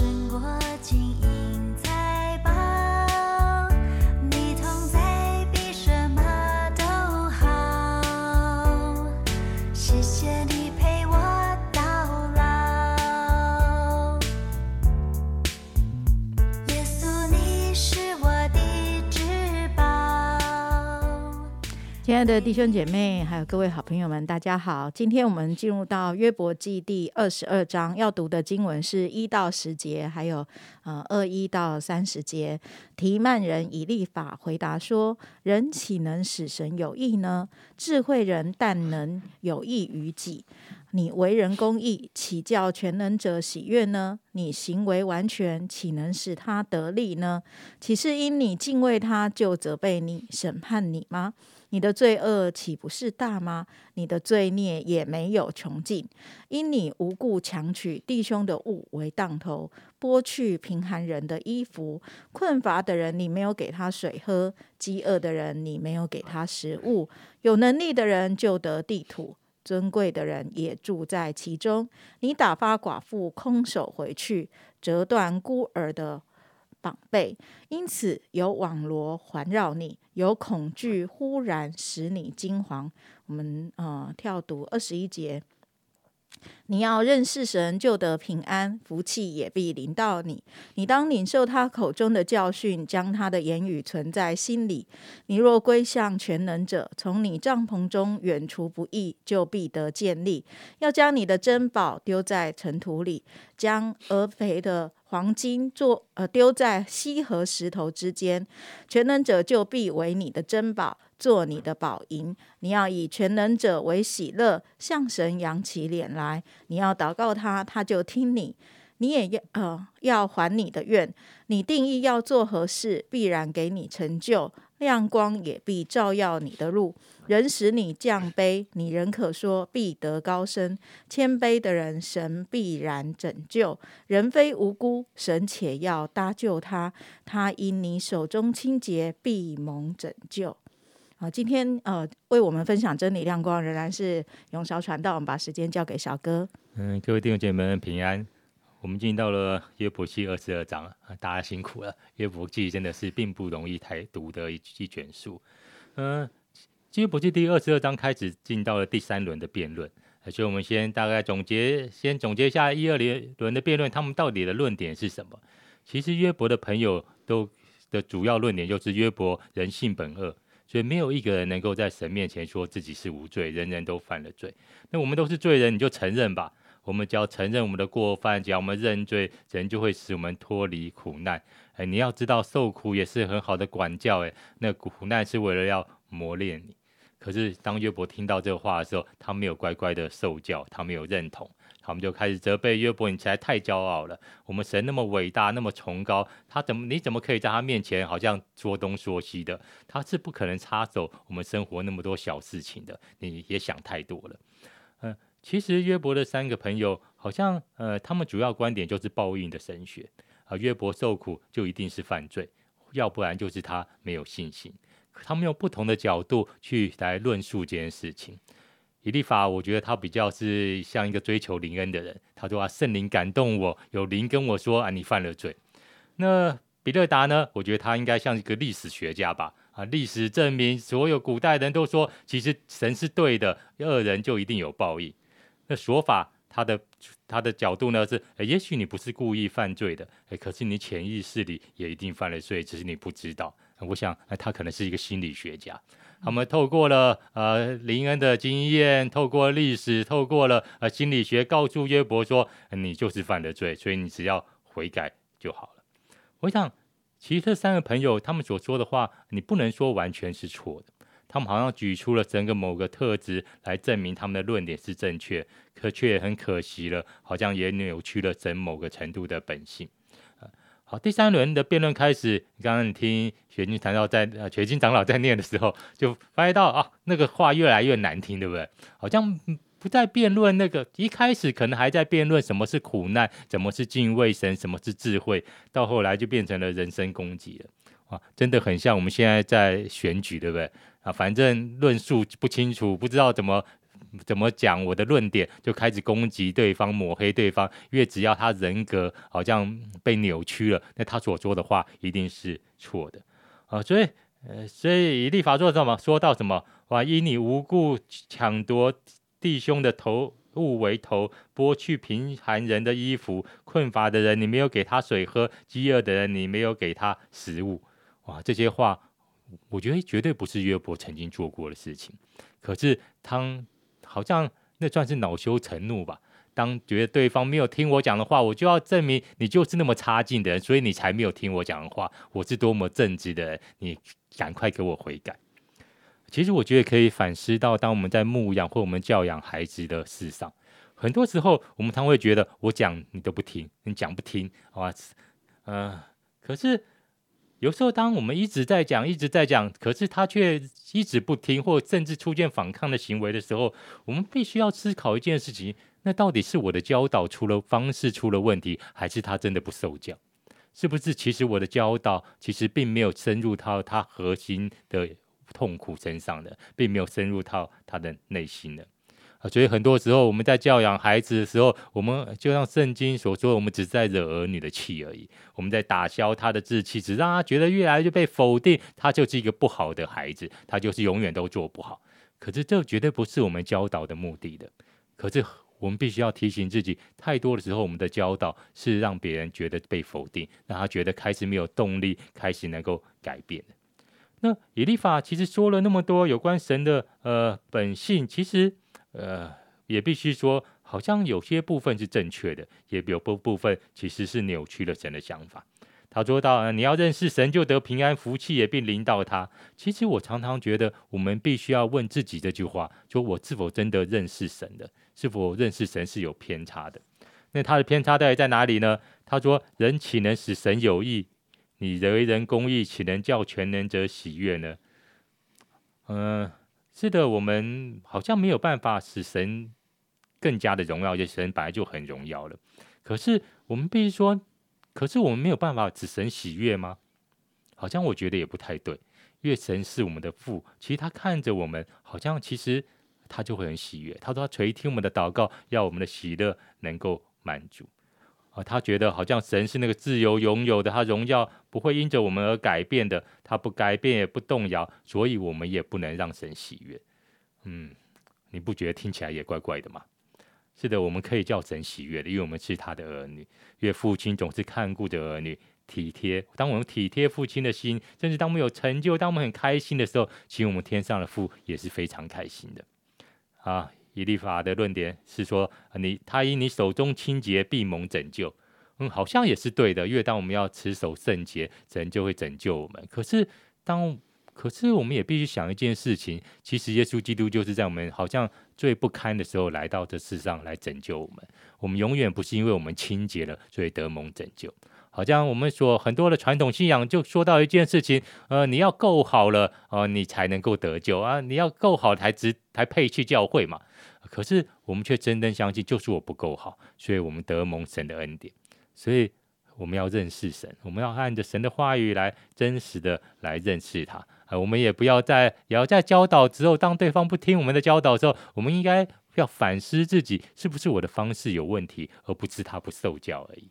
胜过金银亲爱的弟兄姐妹，还有各位好朋友们，大家好！今天我们进入到约伯记第二十二章，要读的经文是一到十节，还有呃二一到三十节。提曼人以立法回答说：“人岂能使神有益呢？智慧人但能有益于己。你为人公义，岂叫全能者喜悦呢？你行为完全，岂能使他得利呢？岂是因你敬畏他，就责备你、审判你吗？你的罪恶岂不是大吗？你的罪孽也没有穷尽，因你无故强取弟兄的物为当头，剥去贫寒人的衣服，困乏的人你没有给他水喝，饥饿的人你没有给他食物，有能力的人就得地土。尊贵的人也住在其中。你打发寡妇空手回去，折断孤儿的绑背，因此有网罗环绕你，有恐惧忽然使你惊惶。我们呃跳读二十一节。你要认识神，就得平安，福气也必临到你。你当领受他口中的教训，将他的言语存在心里。你若归向全能者，从你帐篷中远除不义，就必得建立。要将你的珍宝丢在尘土里，将俄肥的黄金做呃丢在西和石头之间，全能者就必为你的珍宝，做你的宝银。你要以全能者为喜乐，向神扬起脸来。你要祷告他，他就听你。你也要呃要还你的愿。你定义要做何事，必然给你成就。亮光也必照耀你的路。人使你降卑，你仍可说必得高升。谦卑的人，神必然拯救。人非无辜，神且要搭救他。他因你手中清洁，必蒙拯救。好，今天呃为我们分享真理亮光，仍然是永韶传道。我们把时间交给小哥。嗯，各位弟兄姐妹们平安。我们进到了约伯记二十二章，大家辛苦了。约伯记真的是并不容易台读的一一卷书。嗯、约伯记第二十二章开始进到了第三轮的辩论，所以我们先大概总结，先总结一下一二轮轮的辩论，他们到底的论点是什么？其实约伯的朋友都的主要论点就是约伯人性本恶，所以没有一个人能够在神面前说自己是无罪，人人都犯了罪。那我们都是罪人，你就承认吧。我们只要承认我们的过犯，只要我们认罪，神就会使我们脱离苦难。哎，你要知道，受苦也是很好的管教。哎，那苦难是为了要磨练你。可是当约伯听到这话的时候，他没有乖乖的受教，他没有认同，他们就开始责备约伯：“你实在太骄傲了！我们神那么伟大，那么崇高，他怎么你怎么可以在他面前好像说东说西的？他是不可能插手我们生活那么多小事情的。你也想太多了。”其实约伯的三个朋友好像，呃，他们主要观点就是报应的神学啊。约伯受苦就一定是犯罪，要不然就是他没有信心。他们用不同的角度去来论述这件事情。以利法，我觉得他比较是像一个追求灵恩的人，他说啊，圣灵感动我，有灵跟我说啊，你犯了罪。那比勒达呢？我觉得他应该像一个历史学家吧。啊，历史证明，所有古代人都说，其实神是对的，恶人就一定有报应。那说法，他的他的角度呢是，也许你不是故意犯罪的，可是你潜意识里也一定犯了罪，只是你不知道。我想，他可能是一个心理学家。他们透过了呃林恩的经验，透过历史，透过了呃心理学，告诉约伯说，你就是犯了罪，所以你只要悔改就好了。我想，其实这三个朋友他们所说的话，你不能说完全是错的。他们好像举出了整个某个特质来证明他们的论点是正确，可却很可惜了，好像也扭曲了整某个程度的本性。好，第三轮的辩论开始，你刚刚你听雪晶谈到在呃雪晶长老在念的时候，就发现到啊，那个话越来越难听，对不对？好像不再辩论那个一开始可能还在辩论什么是苦难，什么是敬畏神，什么是智慧，到后来就变成了人身攻击了。啊，真的很像我们现在在选举，对不对？啊，反正论述不清楚，不知道怎么怎么讲我的论点，就开始攻击对方、抹黑对方。因为只要他人格好像被扭曲了，那他所说的话一定是错的啊。所以，呃，所以以立法做什么？说到什么？哇！以你无故抢夺弟兄的头物为头，剥去贫寒人的衣服，困乏的人你没有给他水喝，饥饿的人你没有给他食物。哇！这些话，我觉得绝对不是约伯曾经做过的事情。可是当好像那算是恼羞成怒吧。当觉得对方没有听我讲的话，我就要证明你就是那么差劲的人，所以你才没有听我讲的话。我是多么正直的人，你赶快给我悔改。其实我觉得可以反思到，当我们在牧养或我们教养孩子的事上，很多时候我们常会觉得我讲你都不听，你讲不听，好吧？嗯，可是。有时候，当我们一直在讲、一直在讲，可是他却一直不听，或甚至出现反抗的行为的时候，我们必须要思考一件事情：那到底是我的教导出了方式出了问题，还是他真的不受教？是不是其实我的教导其实并没有深入到他核心的痛苦身上的，并没有深入到他的内心的？啊，所以很多时候我们在教养孩子的时候，我们就像圣经所说，我们只是在惹儿女的气而已。我们在打消他的志气，只让他觉得越来越被否定，他就是一个不好的孩子，他就是永远都做不好。可是这绝对不是我们教导的目的的。可是我们必须要提醒自己，太多的时候我们的教导是让别人觉得被否定，让他觉得开始没有动力，开始能够改变那以利法其实说了那么多有关神的呃本性，其实。呃，也必须说，好像有些部分是正确的，也有部部分其实是扭曲了神的想法。他说到，你要认识神，就得平安福气，也并临到他。其实我常常觉得，我们必须要问自己这句话：，说我是否真的认识神的？是否认识神是有偏差的？那他的偏差到底在哪里呢？他说：人岂能使神有意？你为人公义，岂能叫全能者喜悦呢？嗯。是的，我们好像没有办法使神更加的荣耀，因为神本来就很荣耀了。可是我们必须说，可是我们没有办法使神喜悦吗？好像我觉得也不太对。因为神是我们的父，其实他看着我们，好像其实他就会很喜悦。他说他垂听我们的祷告，要我们的喜乐能够满足。啊，他觉得好像神是那个自由拥有的，他荣耀不会因着我们而改变的，他不改变也不动摇，所以我们也不能让神喜悦。嗯，你不觉得听起来也怪怪的吗？是的，我们可以叫神喜悦的，因为我们是他的儿女。因为父亲总是看顾着儿女，体贴。当我们体贴父亲的心，甚至当我们有成就，当我们很开心的时候，其实我们天上的父也是非常开心的。啊。以利法的论点是说，你他以你手中清洁必蒙拯救，嗯，好像也是对的。因为当我们要持守圣洁，神就会拯救我们。可是当可是我们也必须想一件事情，其实耶稣基督就是在我们好像最不堪的时候来到这世上来拯救我们。我们永远不是因为我们清洁了，所以得蒙拯救。好像我们说很多的传统信仰就说到一件事情，呃，你要够好了，呃，你才能够得救啊，你要够好才值才配去教会嘛。可是我们却真正相信，就是我不够好，所以我们得蒙神的恩典。所以我们要认识神，我们要按着神的话语来真实的来认识他。啊，我们也不要在也要在教导之后，当对方不听我们的教导之后，我们应该要反思自己是不是我的方式有问题，而不是他不受教而已。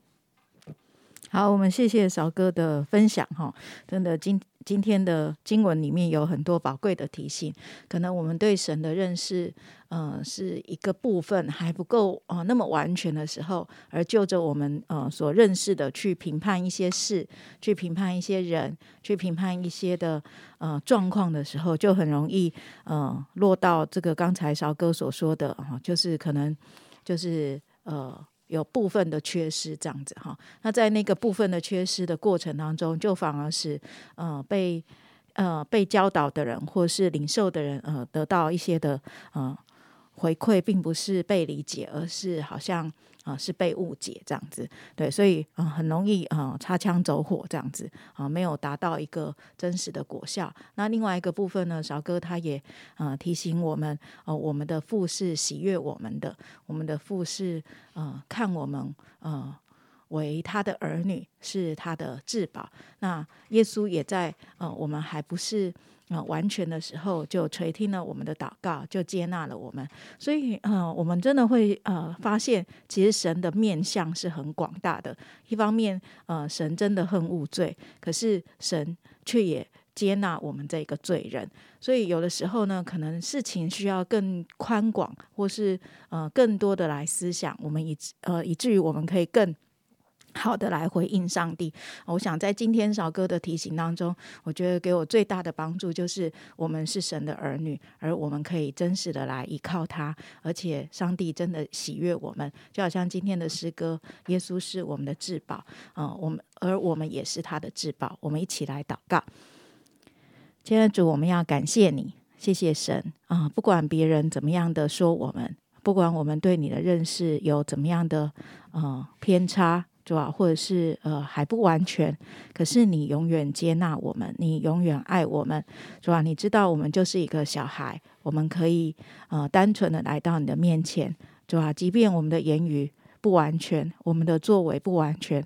好，我们谢谢少哥的分享哈。真的，今今天的经文里面有很多宝贵的提醒。可能我们对神的认识，呃，是一个部分还不够啊，那么完全的时候，而就着我们呃所认识的去评判一些事，去评判一些人，去评判一些的呃状况的时候，就很容易呃落到这个刚才少哥所说的哈，就是可能就是呃。有部分的缺失，这样子哈，那在那个部分的缺失的过程当中，就反而是呃被呃被教导的人或是领受的人呃得到一些的呃回馈，并不是被理解，而是好像。啊，是被误解这样子，对，所以啊，很容易啊，擦枪走火这样子啊，没有达到一个真实的果效。那另外一个部分呢，小哥他也啊提醒我们，呃，我们的父是喜悦我们的，我们的父是呃看我们呃为他的儿女，是他的至宝。那耶稣也在呃，我们还不是呃完全的时候，就垂听了我们的祷告，就接纳了我们。所以呃，我们真的会呃发现，其实神的面相是很广大的。一方面，呃，神真的恨恶罪，可是神却也。接纳我们这个罪人，所以有的时候呢，可能事情需要更宽广，或是呃更多的来思想，我们以呃以至于我们可以更好的来回应上帝。我想在今天少哥的提醒当中，我觉得给我最大的帮助就是我们是神的儿女，而我们可以真实的来依靠他，而且上帝真的喜悦我们，就好像今天的诗歌，耶稣是我们的至宝，嗯，我们而我们也是他的至宝，我们一起来祷告。亲爱的主，我们要感谢你，谢谢神啊！不管别人怎么样的说我们，不管我们对你的认识有怎么样的呃偏差，主啊，或者是呃还不完全，可是你永远接纳我们，你永远爱我们，主啊！你知道我们就是一个小孩，我们可以呃单纯的来到你的面前，主啊！即便我们的言语不完全，我们的作为不完全。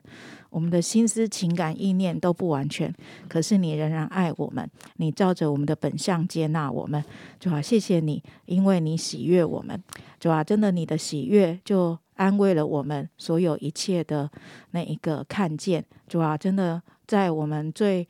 我们的心思、情感、意念都不完全，可是你仍然爱我们，你照着我们的本相接纳我们，主啊，谢谢你，因为你喜悦我们，主啊，真的你的喜悦就安慰了我们所有一切的那一个看见，主啊，真的在我们最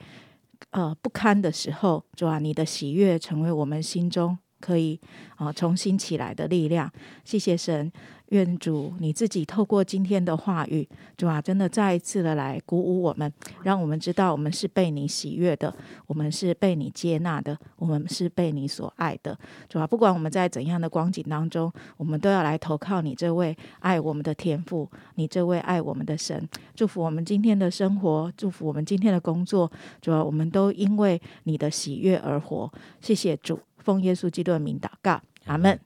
呃不堪的时候，主啊，你的喜悦成为我们心中可以啊重新起来的力量，谢谢神。愿主你自己透过今天的话语，主啊，真的再一次的来鼓舞我们，让我们知道我们是被你喜悦的，我们是被你接纳的，我们是被你所爱的。主啊，不管我们在怎样的光景当中，我们都要来投靠你这位爱我们的天父，你这位爱我们的神。祝福我们今天的生活，祝福我们今天的工作。主啊，我们都因为你的喜悦而活。谢谢主，奉耶稣基督的名祷告，阿门。